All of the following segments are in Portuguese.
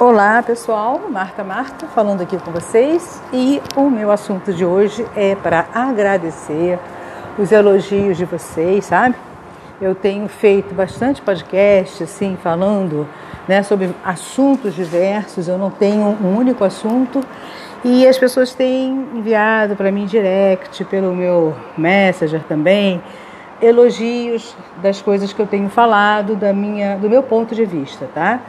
Olá pessoal, Marta Marta falando aqui com vocês e o meu assunto de hoje é para agradecer os elogios de vocês, sabe? Eu tenho feito bastante podcast assim falando né, sobre assuntos diversos, eu não tenho um único assunto e as pessoas têm enviado para mim direct, pelo meu Messenger também, elogios das coisas que eu tenho falado, da minha, do meu ponto de vista, tá?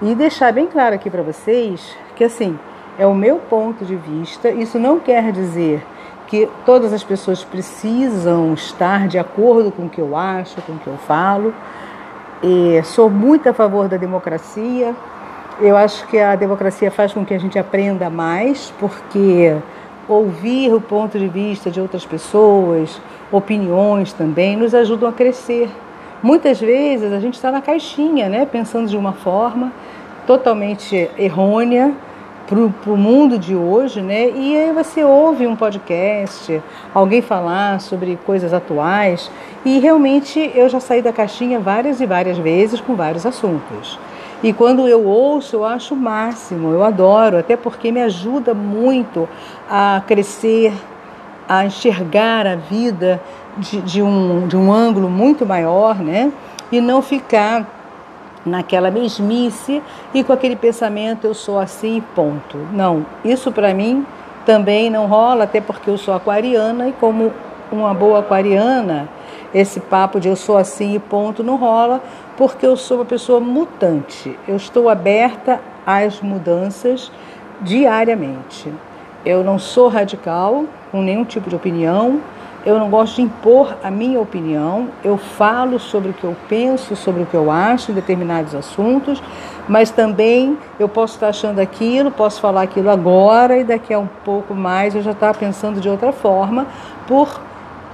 E deixar bem claro aqui para vocês que assim, é o meu ponto de vista, isso não quer dizer que todas as pessoas precisam estar de acordo com o que eu acho, com o que eu falo. E sou muito a favor da democracia. Eu acho que a democracia faz com que a gente aprenda mais, porque ouvir o ponto de vista de outras pessoas, opiniões também, nos ajudam a crescer. Muitas vezes a gente está na caixinha, né, pensando de uma forma totalmente errônea para o mundo de hoje, né? E aí você ouve um podcast, alguém falar sobre coisas atuais, e realmente eu já saí da caixinha várias e várias vezes com vários assuntos. E quando eu ouço, eu acho o máximo, eu adoro, até porque me ajuda muito a crescer, a enxergar a vida de, de, um, de um ângulo muito maior, né? E não ficar naquela mesmice e com aquele pensamento eu sou assim ponto. Não, isso para mim também não rola, até porque eu sou aquariana e como uma boa aquariana, esse papo de eu sou assim e ponto não rola, porque eu sou uma pessoa mutante. Eu estou aberta às mudanças diariamente. Eu não sou radical com nenhum tipo de opinião. Eu não gosto de impor a minha opinião. Eu falo sobre o que eu penso, sobre o que eu acho em determinados assuntos, mas também eu posso estar achando aquilo, posso falar aquilo agora e daqui a um pouco mais eu já estar pensando de outra forma por,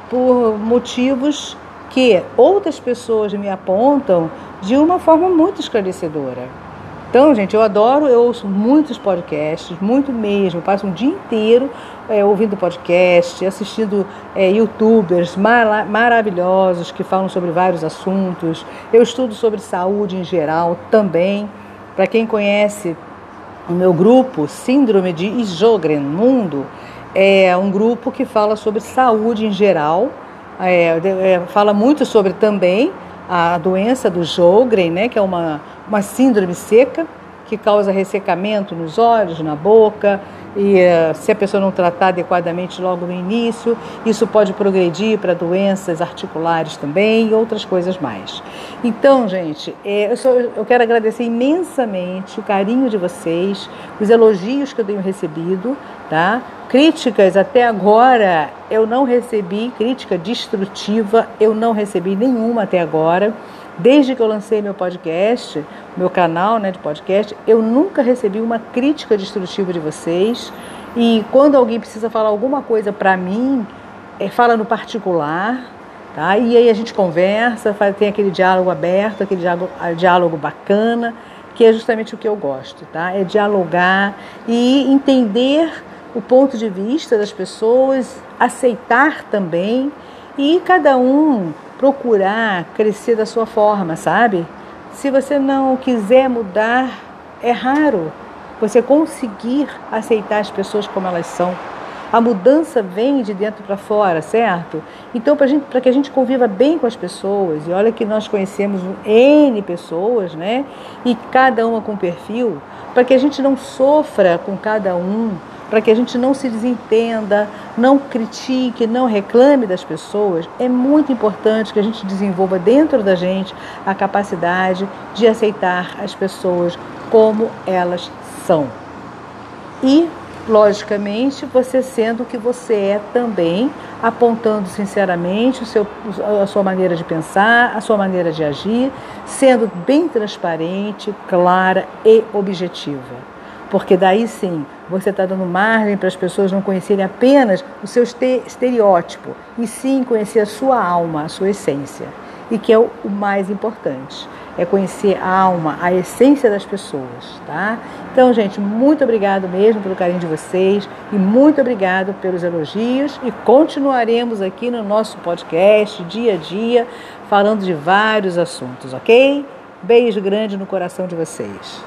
por motivos que outras pessoas me apontam de uma forma muito esclarecedora. Então, gente, eu adoro, eu ouço muitos podcasts, muito mesmo. Eu passo um dia inteiro é, ouvindo podcast, assistindo é, youtubers mar maravilhosos que falam sobre vários assuntos. Eu estudo sobre saúde em geral também. Para quem conhece o meu grupo, Síndrome de Sjogren Mundo, é um grupo que fala sobre saúde em geral. É, é fala muito sobre também a doença do Sjogren, né, que é uma uma síndrome seca que causa ressecamento nos olhos, na boca, e uh, se a pessoa não tratar adequadamente logo no início, isso pode progredir para doenças articulares também e outras coisas mais. Então, gente, é, eu, sou, eu quero agradecer imensamente o carinho de vocês, os elogios que eu tenho recebido, tá? Críticas até agora eu não recebi, crítica destrutiva eu não recebi nenhuma até agora. Desde que eu lancei meu podcast, meu canal né, de podcast, eu nunca recebi uma crítica destrutiva de vocês. E quando alguém precisa falar alguma coisa para mim, é, fala no particular, tá? E aí a gente conversa, faz, tem aquele diálogo aberto, aquele diálogo, diálogo bacana, que é justamente o que eu gosto, tá? É dialogar e entender o ponto de vista das pessoas, aceitar também e cada um procurar crescer da sua forma, sabe? Se você não quiser mudar, é raro você conseguir aceitar as pessoas como elas são. A mudança vem de dentro para fora, certo? Então, para que a gente conviva bem com as pessoas, e olha que nós conhecemos N pessoas, né? E cada uma com perfil, para que a gente não sofra com cada um, para que a gente não se desentenda, não critique, não reclame das pessoas, é muito importante que a gente desenvolva dentro da gente a capacidade de aceitar as pessoas como elas são. E, logicamente, você sendo o que você é também, apontando sinceramente o seu, a sua maneira de pensar, a sua maneira de agir, sendo bem transparente, clara e objetiva porque daí sim você está dando margem para as pessoas não conhecerem apenas o seu estereótipo, e sim conhecer a sua alma, a sua essência, e que é o mais importante, é conhecer a alma, a essência das pessoas, tá? Então, gente, muito obrigado mesmo pelo carinho de vocês e muito obrigado pelos elogios e continuaremos aqui no nosso podcast dia a dia falando de vários assuntos, ok? Beijo grande no coração de vocês.